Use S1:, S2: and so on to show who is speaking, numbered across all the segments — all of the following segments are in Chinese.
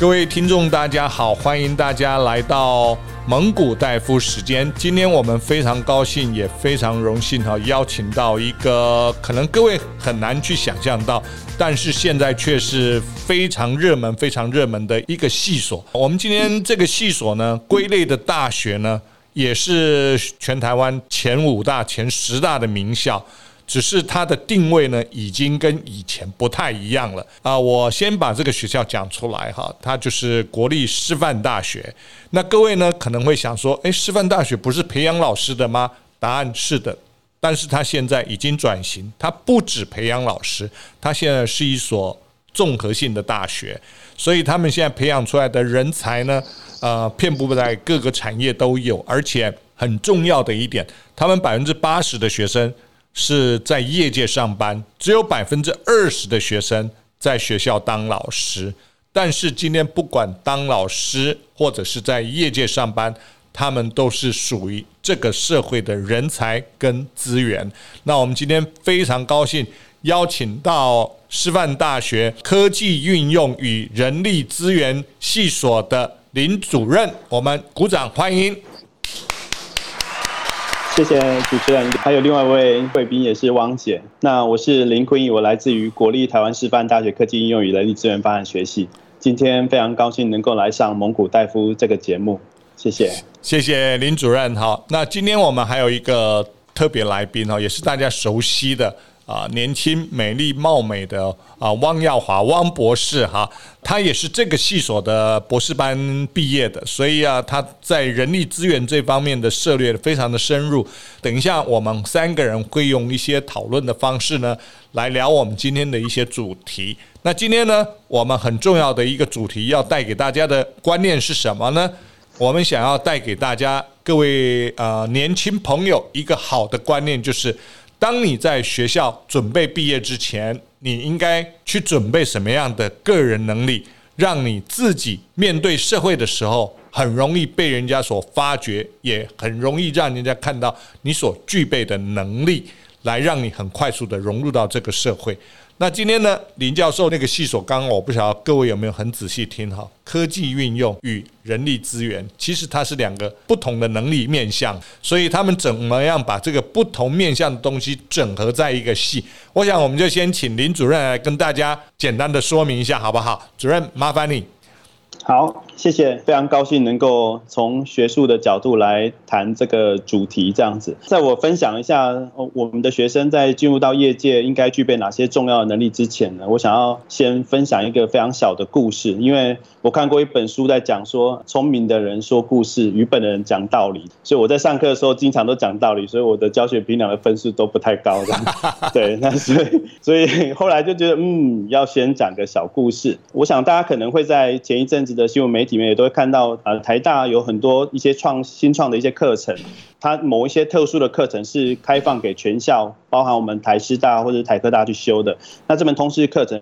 S1: 各位听众，大家好，欢迎大家来到蒙古大夫时间。今天我们非常高兴，也非常荣幸哈，邀请到一个可能各位很难去想象到，但是现在却是非常热门、非常热门的一个系所。我们今天这个系所呢，归类的大学呢，也是全台湾前五大、前十大的名校。只是它的定位呢，已经跟以前不太一样了啊！我先把这个学校讲出来哈，它就是国立师范大学。那各位呢可能会想说，诶，师范大学不是培养老师的吗？答案是的，但是它现在已经转型，它不止培养老师，它现在是一所综合性的大学，所以他们现在培养出来的人才呢，呃，遍布在各个产业都有，而且很重要的一点，他们百分之八十的学生。是在业界上班，只有百分之二十的学生在学校当老师。但是今天不管当老师或者是在业界上班，他们都是属于这个社会的人才跟资源。那我们今天非常高兴邀请到师范大学科技运用与人力资源系所的林主任，我们鼓掌欢迎。
S2: 谢谢主持人，还有另外一位贵宾也是汪姐。那我是林坤义，我来自于国立台湾师范大学科技应用与人力资源发展学系。今天非常高兴能够来上蒙古大夫这个节目，谢谢。
S1: 谢谢林主任。好，那今天我们还有一个特别来宾哈，也是大家熟悉的。啊，年轻、美丽、貌美的啊，汪耀华汪博士哈，他也是这个系所的博士班毕业的，所以啊，他在人力资源这方面的涉猎非常的深入。等一下，我们三个人会用一些讨论的方式呢，来聊我们今天的一些主题。那今天呢，我们很重要的一个主题要带给大家的观念是什么呢？我们想要带给大家各位啊年轻朋友一个好的观念，就是。当你在学校准备毕业之前，你应该去准备什么样的个人能力，让你自己面对社会的时候很容易被人家所发掘，也很容易让人家看到你所具备的能力，来让你很快速的融入到这个社会。那今天呢，林教授那个系所，刚刚我不晓得各位有没有很仔细听哈？科技运用与人力资源，其实它是两个不同的能力面向，所以他们怎么样把这个不同面向的东西整合在一个系？我想我们就先请林主任来跟大家简单的说明一下，好不好？主任，麻烦你。
S2: 好，谢谢，非常高兴能够从学术的角度来谈这个主题。这样子，在我分享一下我们的学生在进入到业界应该具备哪些重要的能力之前呢，我想要先分享一个非常小的故事，因为我看过一本书在讲说，聪明的人说故事，愚笨的人讲道理。所以我在上课的时候经常都讲道理，所以我的教学评量的分数都不太高。的，对，那所以所以后来就觉得，嗯，要先讲个小故事。我想大家可能会在前一阵子的新闻媒体里面也都会看到，呃，台大有很多一些创新创的一些课程，它某一些特殊的课程是开放给全校，包含我们台师大或者台科大去修的。那这门通识课程，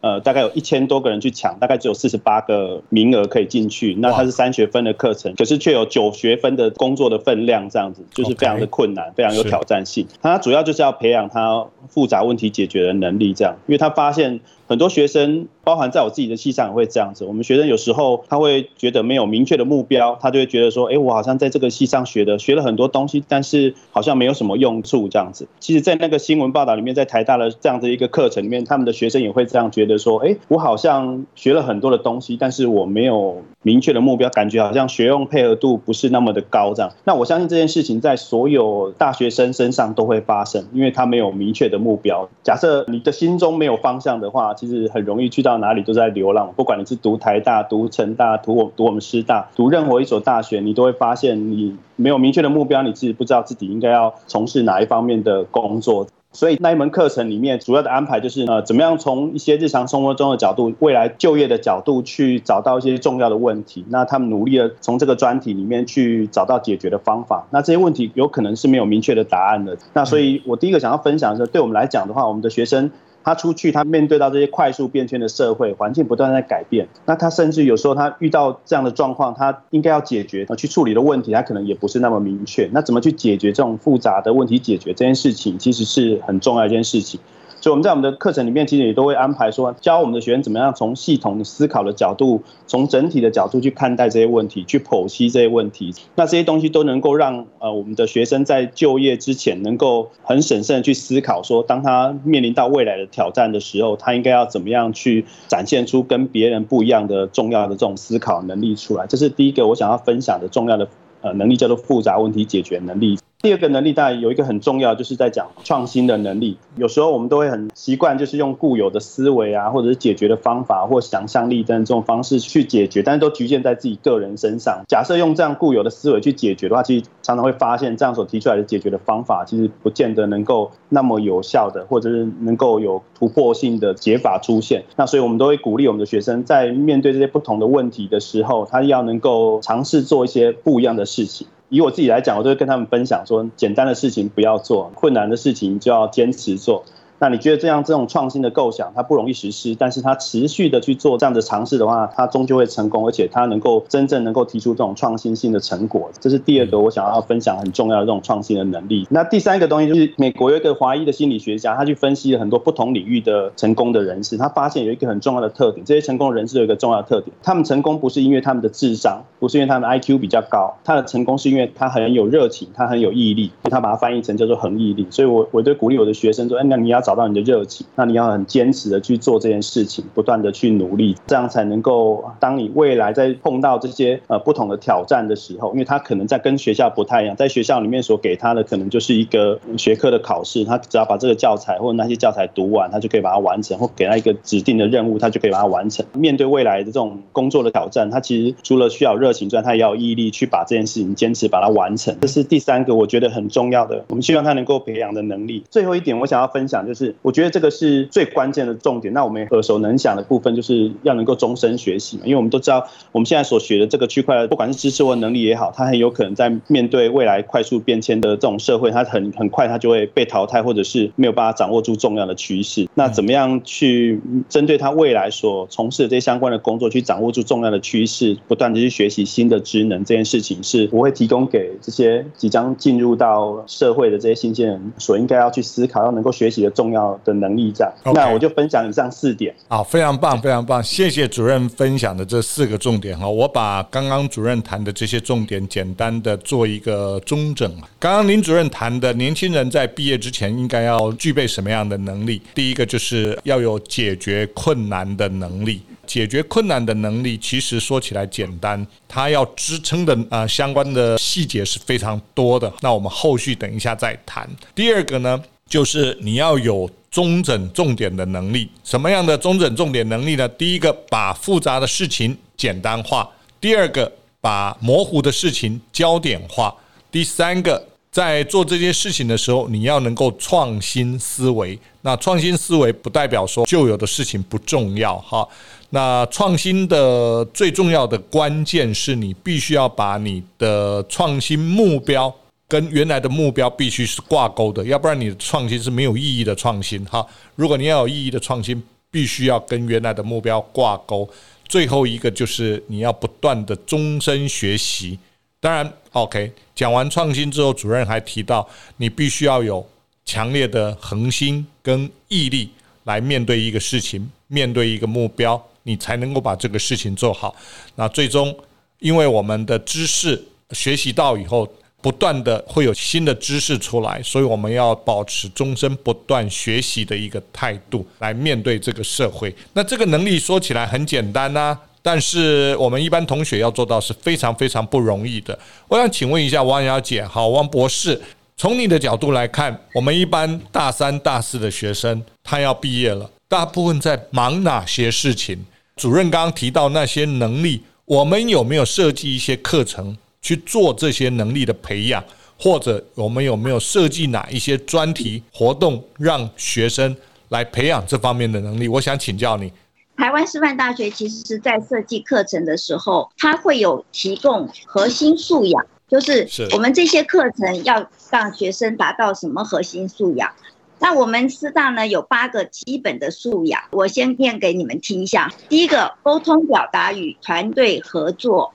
S2: 呃，大概有一千多个人去抢，大概只有四十八个名额可以进去。那它是三学分的课程，可是却有九学分的工作的分量，这样子就是非常的困难，非常有挑战性。它主要就是要培养他复杂问题解决的能力，这样，因为他发现。很多学生，包含在我自己的系上也会这样子。我们学生有时候他会觉得没有明确的目标，他就会觉得说：“哎，我好像在这个系上学的，学了很多东西，但是好像没有什么用处。”这样子。其实，在那个新闻报道里面，在台大的这样的一个课程里面，他们的学生也会这样觉得说：“哎，我好像学了很多的东西，但是我没有明确的目标，感觉好像学用配合度不是那么的高。”这样。那我相信这件事情在所有大学生身上都会发生，因为他没有明确的目标。假设你的心中没有方向的话，其实很容易去到哪里都在流浪，不管你是读台大、读成大、读我读我们师大、读任何一所大学，你都会发现你没有明确的目标，你自己不知道自己应该要从事哪一方面的工作。所以那一门课程里面主要的安排就是呃，怎么样从一些日常生活中的角度、未来就业的角度去找到一些重要的问题。那他们努力的从这个专题里面去找到解决的方法。那这些问题有可能是没有明确的答案的。那所以我第一个想要分享的是，对我们来讲的话，我们的学生。他出去，他面对到这些快速变迁的社会环境，不断在改变。那他甚至有时候他遇到这样的状况，他应该要解决、去处理的问题，他可能也不是那么明确。那怎么去解决这种复杂的问题？解决这件事情，其实是很重要一件事情。所以我们在我们的课程里面，其实也都会安排说，教我们的学生怎么样从系统思考的角度，从整体的角度去看待这些问题，去剖析这些问题。那这些东西都能够让呃我们的学生在就业之前，能够很审慎的去思考，说当他面临到未来的挑战的时候，他应该要怎么样去展现出跟别人不一样的重要的这种思考能力出来。这是第一个我想要分享的重要的呃能力，叫做复杂问题解决能力。第二个能力当然有一个很重要，就是在讲创新的能力。有时候我们都会很习惯，就是用固有的思维啊，或者是解决的方法或想象力等这种方式去解决，但是都局限在自己个人身上。假设用这样固有的思维去解决的话，其实常常会发现，这样所提出来的解决的方法，其实不见得能够那么有效的，或者是能够有突破性的解法出现。那所以我们都会鼓励我们的学生，在面对这些不同的问题的时候，他要能够尝试做一些不一样的事情。以我自己来讲，我都会跟他们分享说，简单的事情不要做，困难的事情就要坚持做。那你觉得这样这种创新的构想，它不容易实施，但是它持续的去做这样的尝试的话，它终究会成功，而且它能够真正能够提出这种创新性的成果。这是第二个我想要分享很重要的这种创新的能力。那第三个东西就是美国有一个华裔的心理学家，他去分析了很多不同领域的成功的人士，他发现有一个很重要的特点，这些成功人士有一个重要的特点，他们成功不是因为他们的智商，不是因为他们 IQ 比较高，他的成功是因为他很有热情，他很有毅力，他把它翻译成叫做恒毅力。所以我我对鼓励我的学生说，哎，那你要找到你的热情。那你要很坚持的去做这件事情，不断的去努力，这样才能够，当你未来在碰到这些呃不同的挑战的时候，因为他可能在跟学校不太一样，在学校里面所给他的可能就是一个学科的考试，他只要把这个教材或者那些教材读完，他就可以把它完成，或给他一个指定的任务，他就可以把它完成。面对未来的这种工作的挑战，他其实除了需要热情之外，他也要毅力去把这件事情坚持把它完成。这是第三个我觉得很重要的，我们希望他能够培养的能力。最后一点我想要分享就是，我觉得这个。是最关键的重点。那我们耳熟能详的部分，就是要能够终身学习嘛。因为我们都知道，我们现在所学的这个区块，不管是知识或能力也好，它很有可能在面对未来快速变迁的这种社会，它很很快它就会被淘汰，或者是没有办法掌握住重要的趋势。那怎么样去针对他未来所从事的这些相关的工作，去掌握住重要的趋势，不断的去学习新的职能，这件事情是我会提供给这些即将进入到社会的这些新鲜人所应该要去思考，要能够学习的重要的能力。Okay. 那我就分享以上四点。
S1: 好，非常棒，非常棒，谢谢主任分享的这四个重点哈。我把刚刚主任谈的这些重点简单的做一个中整。刚刚林主任谈的年轻人在毕业之前应该要具备什么样的能力？第一个就是要有解决困难的能力。解决困难的能力其实说起来简单，它要支撑的啊相关的细节是非常多的。那我们后续等一下再谈。第二个呢，就是你要有。中整重点的能力，什么样的中整重点能力呢？第一个，把复杂的事情简单化；第二个，把模糊的事情焦点化；第三个，在做这件事情的时候，你要能够创新思维。那创新思维不代表说旧有的事情不重要哈。那创新的最重要的关键是你必须要把你的创新目标。跟原来的目标必须是挂钩的，要不然你的创新是没有意义的创新哈。如果你要有意义的创新，必须要跟原来的目标挂钩。最后一个就是你要不断的终身学习。当然，OK，讲完创新之后，主任还提到你必须要有强烈的恒心跟毅力来面对一个事情，面对一个目标，你才能够把这个事情做好。那最终，因为我们的知识学习到以后。不断的会有新的知识出来，所以我们要保持终身不断学习的一个态度来面对这个社会。那这个能力说起来很简单呐，但是我们一般同学要做到是非常非常不容易的。我想请问一下王小姐，好，王博士，从你的角度来看，我们一般大三、大四的学生他要毕业了，大部分在忙哪些事情？主任刚刚提到那些能力，我们有没有设计一些课程？去做这些能力的培养，或者我们有没有设计哪一些专题活动，让学生来培养这方面的能力？我想请教你。
S3: 台湾师范大学其实是在设计课程的时候，它会有提供核心素养，就是我们这些课程要让学生达到什么核心素养。那我们师大呢，有八个基本的素养，我先念给你们听一下。第一个，沟通表达与团队合作。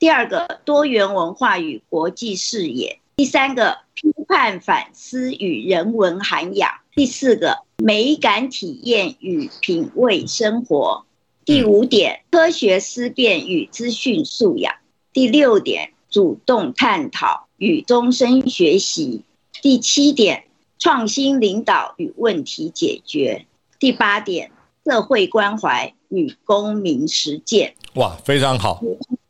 S3: 第二个，多元文化与国际视野；第三个，批判反思与人文涵养；第四个，美感体验与品味生活；第五点，科学思辨与资讯素养；第六点，主动探讨与终身学习；第七点，创新领导与问题解决；第八点，社会关怀与公民实践。
S1: 哇，非常好。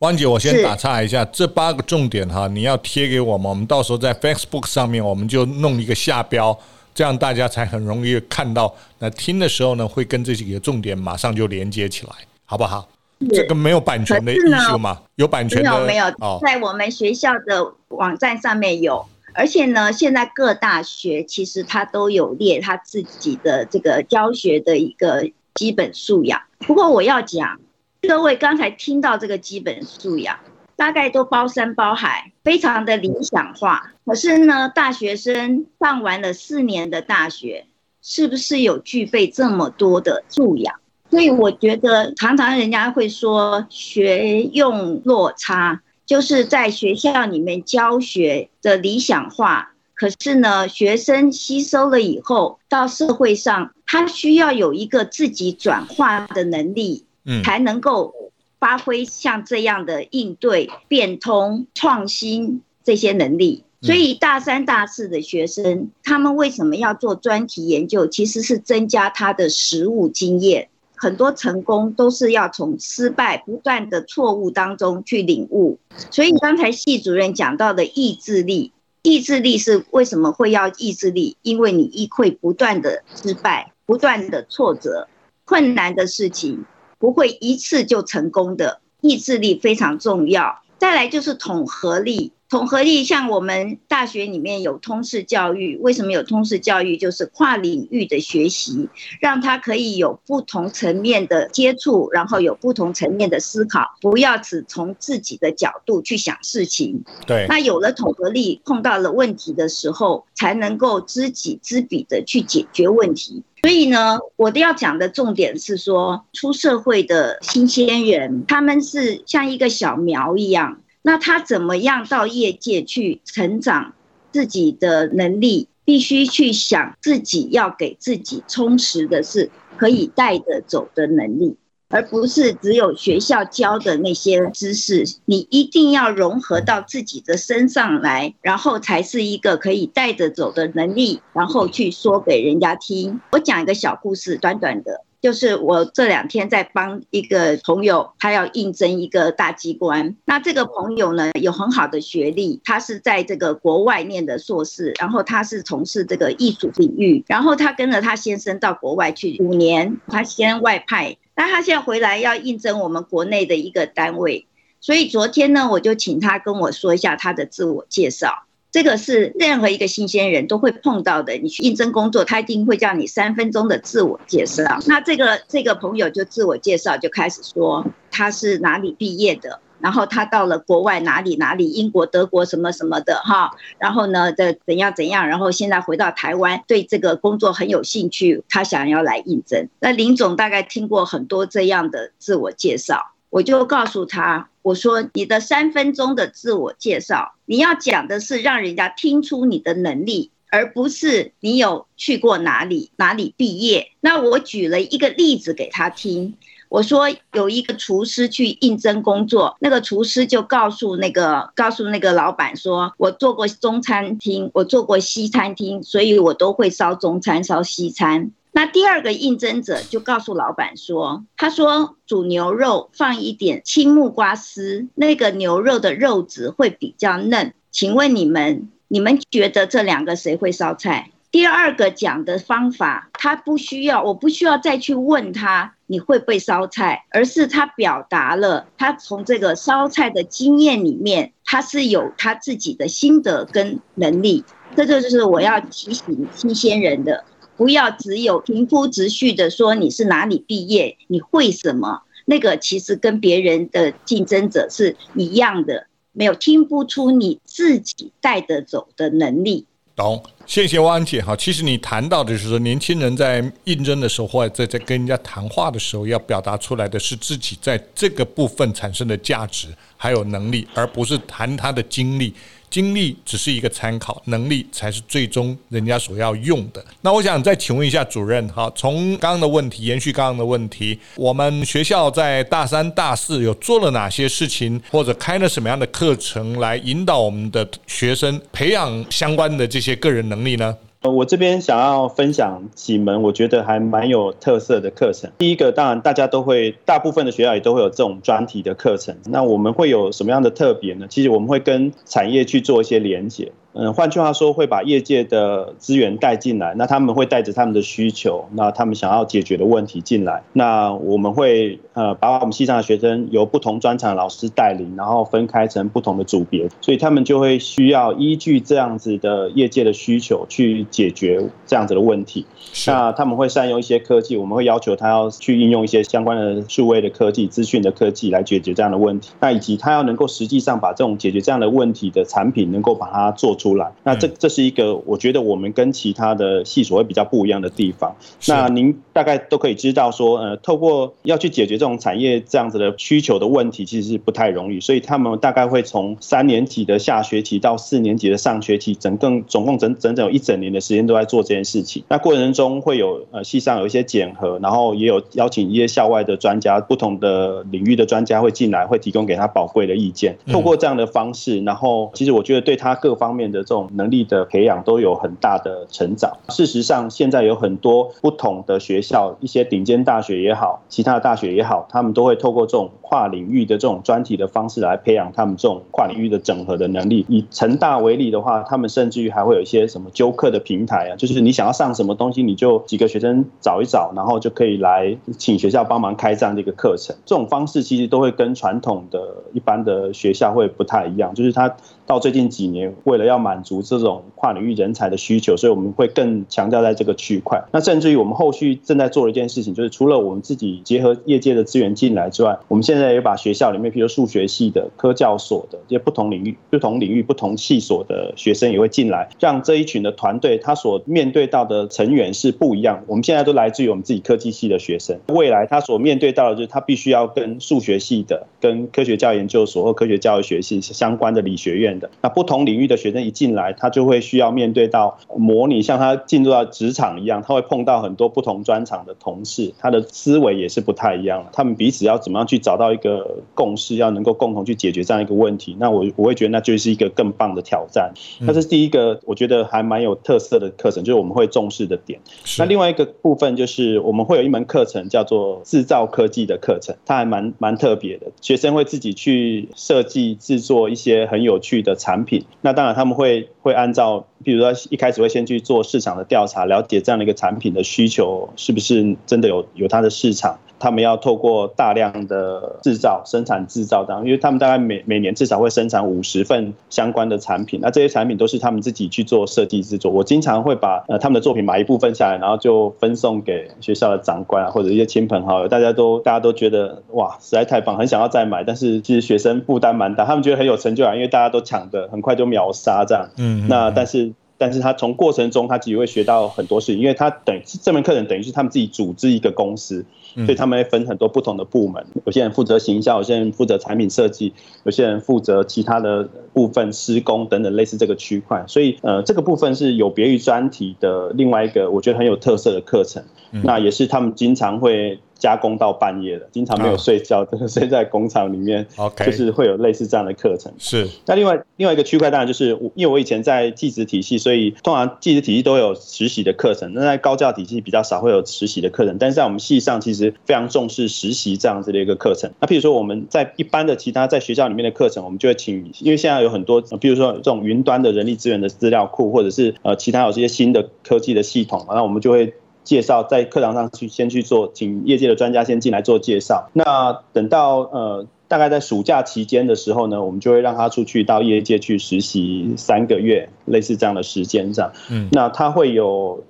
S1: 汪姐，我先打岔一下，这八个重点哈，你要贴给我们，我们到时候在 Facebook 上面，我们就弄一个下标，这样大家才很容易看到。那听的时候呢，会跟这几个重点马上就连接起来，好不好？这个没有版权的艺术吗？有版权的？
S3: 没有，没有，在我们学校的网站上面有，而且呢，现在各大学其实它都有列它自己的这个教学的一个基本素养。不过我要讲。各位刚才听到这个基本素养，大概都包山包海，非常的理想化。可是呢，大学生上完了四年的大学，是不是有具备这么多的素养？所以我觉得，常常人家会说学用落差，就是在学校里面教学的理想化，可是呢，学生吸收了以后，到社会上，他需要有一个自己转化的能力。才能够发挥像这样的应对、变通、创新这些能力。所以大三、大四的学生，他们为什么要做专题研究？其实是增加他的实务经验。很多成功都是要从失败、不断的错误当中去领悟。所以刚才系主任讲到的意志力，意志力是为什么会要意志力？因为你会不断的失败、不断的挫折、困难的事情。不会一次就成功的，意志力非常重要。再来就是统合力。统合力，像我们大学里面有通识教育，为什么有通识教育？就是跨领域的学习，让他可以有不同层面的接触，然后有不同层面的思考，不要只从自己的角度去想事情。
S1: 对，
S3: 那有了统合力，碰到了问题的时候，才能够知己知彼的去解决问题。所以呢，我都要讲的重点是说，出社会的新鲜人，他们是像一个小苗一样。那他怎么样到业界去成长自己的能力？必须去想自己要给自己充实的是可以带得走的能力，而不是只有学校教的那些知识。你一定要融合到自己的身上来，然后才是一个可以带着走的能力，然后去说给人家听。我讲一个小故事，短短的。就是我这两天在帮一个朋友，他要应征一个大机关。那这个朋友呢，有很好的学历，他是在这个国外念的硕士，然后他是从事这个艺术领域，然后他跟着他先生到国外去五年，他先外派，那他现在回来要应征我们国内的一个单位，所以昨天呢，我就请他跟我说一下他的自我介绍。这个是任何一个新鲜人都会碰到的。你去应征工作，他一定会叫你三分钟的自我介绍。那这个这个朋友就自我介绍，就开始说他是哪里毕业的，然后他到了国外哪里哪里，英国、德国什么什么的哈。然后呢，的怎样怎样，然后现在回到台湾，对这个工作很有兴趣，他想要来应征。那林总大概听过很多这样的自我介绍。我就告诉他，我说你的三分钟的自我介绍，你要讲的是让人家听出你的能力，而不是你有去过哪里哪里毕业。那我举了一个例子给他听，我说有一个厨师去应征工作，那个厨师就告诉那个告诉那个老板说，我做过中餐厅，我做过西餐厅，所以我都会烧中餐烧西餐。那第二个应征者就告诉老板说：“他说煮牛肉放一点青木瓜丝，那个牛肉的肉质会比较嫩。请问你们，你们觉得这两个谁会烧菜？”第二个讲的方法，他不需要，我不需要再去问他你会不会烧菜，而是他表达了他从这个烧菜的经验里面，他是有他自己的心得跟能力。这就是我要提醒新鲜人的。不要只有平铺直叙的说你是哪里毕业，你会什么？那个其实跟别人的竞争者是一样的，没有听不出你自己带得走的能力。
S1: 懂，谢谢汪姐哈。其实你谈到的就是说，年轻人在应征的时候，或者在在跟人家谈话的时候，要表达出来的是自己在这个部分产生的价值还有能力，而不是谈他的经历。经历只是一个参考，能力才是最终人家所要用的。那我想再请问一下主任，哈，从刚刚的问题延续刚刚的问题，我们学校在大三、大四有做了哪些事情，或者开了什么样的课程来引导我们的学生培养相关的这些个人能力呢？
S2: 呃，我这边想要分享几门我觉得还蛮有特色的课程。第一个，当然大家都会，大部分的学校也都会有这种专题的课程。那我们会有什么样的特别呢？其实我们会跟产业去做一些连接。嗯，换句话说，会把业界的资源带进来，那他们会带着他们的需求，那他们想要解决的问题进来，那我们会呃把我们系上的学生由不同专长的老师带领，然后分开成不同的组别，所以他们就会需要依据这样子的业界的需求去解决这样子的问题。那他们会善用一些科技，我们会要求他要去应用一些相关的数位的科技、资讯的科技来解决这样的问题。那以及他要能够实际上把这种解决这样的问题的产品，能够把它做出来。那这这是一个我觉得我们跟其他的系所会比较不一样的地方。那您大概都可以知道说，呃，透过要去解决这种产业这样子的需求的问题，其实是不太容易。所以他们大概会从三年级的下学期到四年级的上学期，整个总共整整整有一整年的时间都在做这件事情。那过程中会有呃系上有一些检核，然后也有邀请一些校外的专家，不同的领域的专家会进来，会提供给他宝贵的意见。透过这样的方式，然后其实我觉得对他各方面的这种能力的培养都有很大的成长。事实上，现在有很多不同的学校，一些顶尖大学也好，其他的大学也好，他们都会透过这种跨领域的这种专题的方式来培养他们这种跨领域的整合的能力。以成大为例的话，他们甚至于还会有一些什么纠课的平台啊，就是你想要上什么东西，你就几个学生找一找，然后就可以来请学校帮忙开这样的一个课程。这种方式其实都会跟传统的一般的学校会不太一样，就是他到最近几年为了要满足这种跨领域人才的需求，所以我们会更强调在这个区块。那甚至于我们后续正在做的一件事情，就是除了我们自己结合业界的资源进来之外，我们现在现在也把学校里面，比如数学系的、科教所的这些不同领域、不同领域、不同系所的学生也会进来，让这一群的团队他所面对到的成员是不一样。我们现在都来自于我们自己科技系的学生，未来他所面对到的就是他必须要跟数学系的、跟科学教研究所或科学教育学系相关的理学院的，那不同领域的学生一进来，他就会需要面对到模拟，像他进入到职场一样，他会碰到很多不同专长的同事，他的思维也是不太一样的。他们彼此要怎么样去找到一个共识，要能够共同去解决这样一个问题。那我我会觉得那就是一个更棒的挑战。那这是第一个，我觉得还蛮有特色的课程，就是我们会重视的点。那另外一个部分就是我们会有一门课程叫做制造科技的课程，它还蛮蛮特别的。学生会自己去设计制作一些很有趣的产品。那当然他们会会按照，比如说一开始会先去做市场的调查，了解这样的一个产品的需求是不是真的有有它的市场。他们要透过大量的制造、生产制造当，因为他们大概每每年至少会生产五十份相关的产品，那这些产品都是他们自己去做设计制作。我经常会把呃他们的作品买一部分下来，然后就分送给学校的长官啊，或者一些亲朋好友，大家都大家都觉得哇，实在太棒，很想要再买。但是其实学生负担蛮大，他们觉得很有成就感，因为大家都抢的很快就秒杀这样。嗯，那但是。但是他从过程中，他其实会学到很多事情，因为他等于这门课程等于是他们自己组织一个公司，所以他们会分很多不同的部门，有些人负责行销，有些人负责产品设计，有些人负责其他的部分施工等等类似这个区块，所以呃这个部分是有别于专题的另外一个我觉得很有特色的课程，那也是他们经常会。加工到半夜的，经常没有睡觉，都是 睡在工厂里面。OK，就是会有类似这样的课程。是。那另外另外一个区块，当然就是因为我以前在技职体系，所以通常技职体系都有实习的课程。那在高教体系比较少会有实习的课程，但是在我们系上其实非常重视实习这样子的一个课程。那譬如说我们在一般的其他在学校里面的课程，我们就会请，因为现在有很多，比如说这种云端的人力资源的资料库，或者是呃其他有这些新的科技的系统，那我们就会。介绍在课堂上去先去做，请业界的专家先进来做介绍。那等到呃大概在暑假期间的时候呢，我们就会让他出去到业界去实习三个月，类似这样的时间上。嗯，那他会有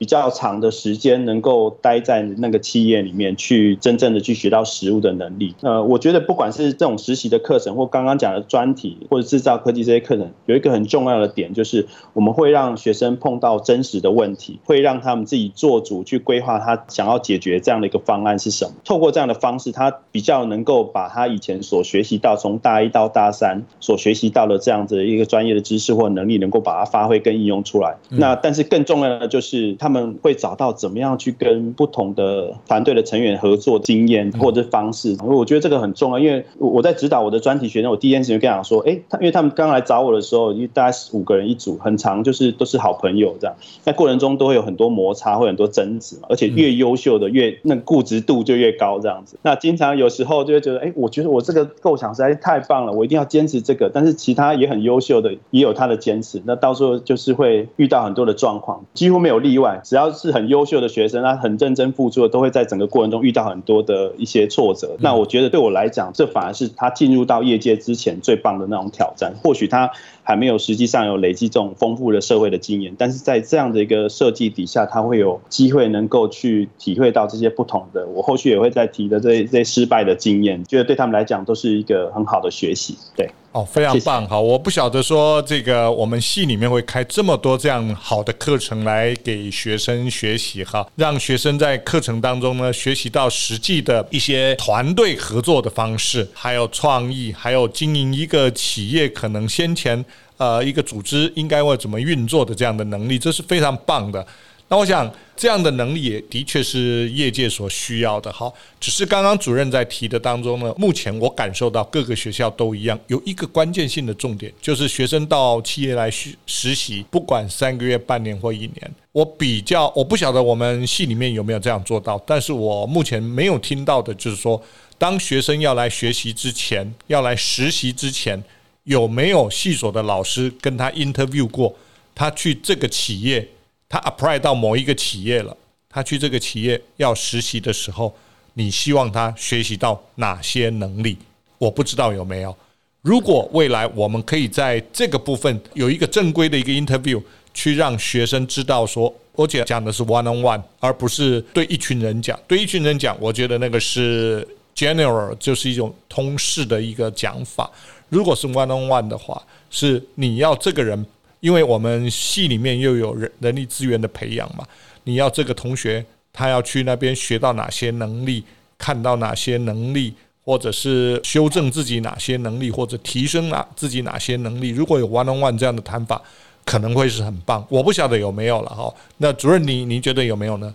S2: 比较长的时间能够待在那个企业里面去真正的去学到实务的能力。呃，我觉得不管是这种实习的课程，或刚刚讲的专题，或者制造科技这些课程，有一个很重要的点，就是我们会让学生碰到真实的问题，会让他们自己做主去规划他想要解决这样的一个方案是什么。透过这样的方式，他比较能够把他以前所学习到从大一到大三所学习到的这样子的一个专业的知识或能力，能够把它发挥跟应用出来。那但是更重要的就是他。他们会找到怎么样去跟不同的团队的成员合作经验或者方式，我觉得这个很重要。因为我在指导我的专题学生，我第一件事情就跟他说：“哎，他因为他们刚来找我的时候，因为大概五个人一组，很长就是都是好朋友这样，在过程中都会有很多摩擦，会很多争执嘛。而且越优秀的越那固执度就越高这样子。那经常有时候就会觉得：哎，我觉得我这个构想实在是太棒了，我一定要坚持这个。但是其他也很优秀的也有他的坚持，那到时候就是会遇到很多的状况，几乎没有例外。只要是很优秀的学生，他很认真付出的，都会在整个过程中遇到很多的一些挫折。那我觉得对我来讲，这反而是他进入到业界之前最棒的那种挑战。或许他还没有实际上有累积这种丰富的社会的经验，但是在这样的一个设计底下，他会有机会能够去体会到这些不同的。我后续也会再提的这些这些失败的经验，觉得对他们来讲都是一个很好的学习。对。
S1: 哦，非常棒，好，我不晓得说这个我们系里面会开这么多这样好的课程来给学生学习哈，让学生在课程当中呢学习到实际的一些团队合作的方式，还有创意，还有经营一个企业可能先前呃一个组织应该会怎么运作的这样的能力，这是非常棒的。那我想，这样的能力也的确是业界所需要的。好，只是刚刚主任在提的当中呢，目前我感受到各个学校都一样，有一个关键性的重点，就是学生到企业来实实习，不管三个月、半年或一年。我比较，我不晓得我们系里面有没有这样做到，但是我目前没有听到的，就是说，当学生要来学习之前，要来实习之前，有没有系所的老师跟他 interview 过，他去这个企业。他 apply 到某一个企业了，他去这个企业要实习的时候，你希望他学习到哪些能力？我不知道有没有。如果未来我们可以在这个部分有一个正规的一个 interview，去让学生知道说，我讲讲的是 one on one，而不是对一群人讲。对一群人讲，我觉得那个是 general，就是一种通识的一个讲法。如果是 one on one 的话，是你要这个人。因为我们系里面又有人人力资源的培养嘛，你要这个同学他要去那边学到哪些能力，看到哪些能力，或者是修正自己哪些能力，或者提升哪自己哪些能力。如果有 one on one 这样的谈法，可能会是很棒。我不晓得有没有了哈。那主任你你觉得有没有呢？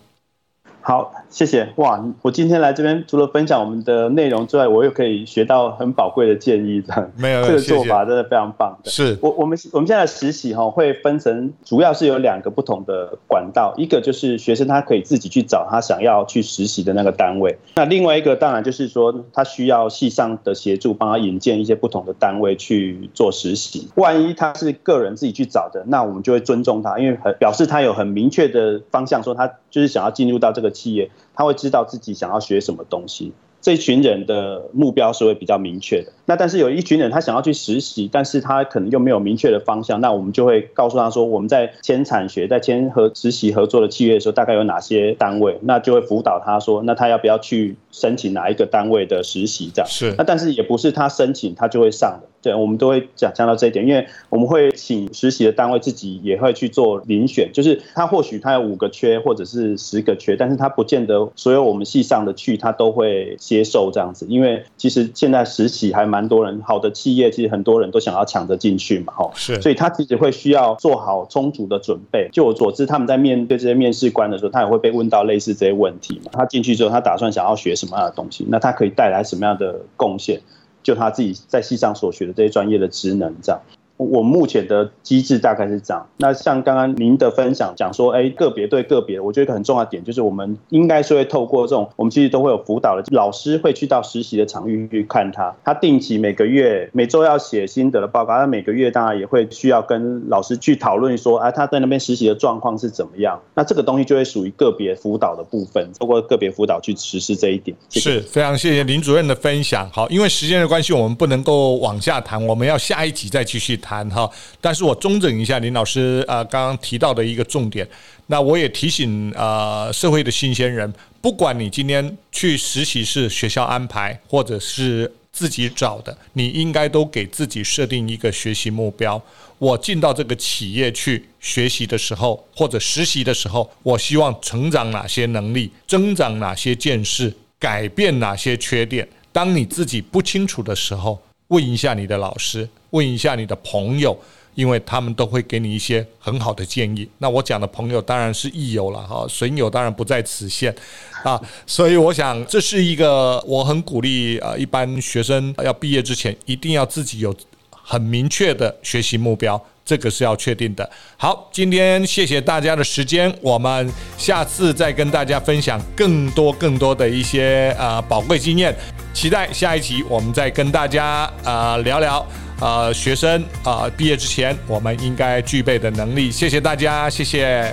S2: 好，谢谢哇！我今天来这边除了分享我们的内容之外，我又可以学到很宝贵的建议，这样
S1: 没有
S2: 这个做法真的非常棒。
S1: 是
S2: 我我们我们现在实习哈会分成，主要是有两个不同的管道，一个就是学生他可以自己去找他想要去实习的那个单位，那另外一个当然就是说他需要系上的协助，帮他引荐一些不同的单位去做实习。万一他是个人自己去找的，那我们就会尊重他，因为很表示他有很明确的方向，说他就是想要进入到这个。企业他会知道自己想要学什么东西，这一群人的目标是会比较明确的。那但是有一群人他想要去实习，但是他可能又没有明确的方向，那我们就会告诉他说，我们在签产学、在签和实习合作的契约的时候，大概有哪些单位，那就会辅导他说，那他要不要去申请哪一个单位的实习这样。
S1: 是。
S2: 那但是也不是他申请他就会上的。对，我们都会讲讲到这一点，因为我们会请实习的单位自己也会去做遴选，就是他或许他有五个缺或者是十个缺，但是他不见得所有我们系上的去他都会接受这样子，因为其实现在实习还蛮多人，好的企业其实很多人都想要抢着进去嘛，吼，
S1: 是，
S2: 所以他其实会需要做好充足的准备。就我所知，他们在面对这些面试官的时候，他也会被问到类似这些问题嘛。他进去之后，他打算想要学什么样的东西？那他可以带来什么样的贡献？就他自己在系上所学的这些专业的职能，这样。我目前的机制大概是这样。那像刚刚您的分享讲说，哎，个别对个别，我觉得一个很重要的点就是，我们应该是会透过这种，我们其实都会有辅导的老师会去到实习的场域去看他。他定期每个月、每周要写心得的报告，他每个月当然也会需要跟老师去讨论说，啊，他在那边实习的状况是怎么样。那这个东西就会属于个别辅导的部分，透过个别辅导去实施这一点。谢谢。
S1: 是非常谢谢林主任的分享。好，因为时间的关系，我们不能够往下谈，我们要下一集再继续。谈哈。但是我中整一下林老师啊刚刚提到的一个重点，那我也提醒啊社会的新鲜人，不管你今天去实习是学校安排，或者是自己找的，你应该都给自己设定一个学习目标。我进到这个企业去学习的时候，或者实习的时候，我希望成长哪些能力，增长哪些见识，改变哪些缺点。当你自己不清楚的时候，问一下你的老师，问一下你的朋友，因为他们都会给你一些很好的建议。那我讲的朋友当然是益友了哈，损友当然不在此限。啊，所以我想这是一个我很鼓励啊，一般学生要毕业之前一定要自己有很明确的学习目标，这个是要确定的。好，今天谢谢大家的时间，我们下次再跟大家分享更多更多的一些呃宝贵经验，期待下一集我们再跟大家呃聊聊呃学生啊毕业之前我们应该具备的能力。谢谢大家，谢谢。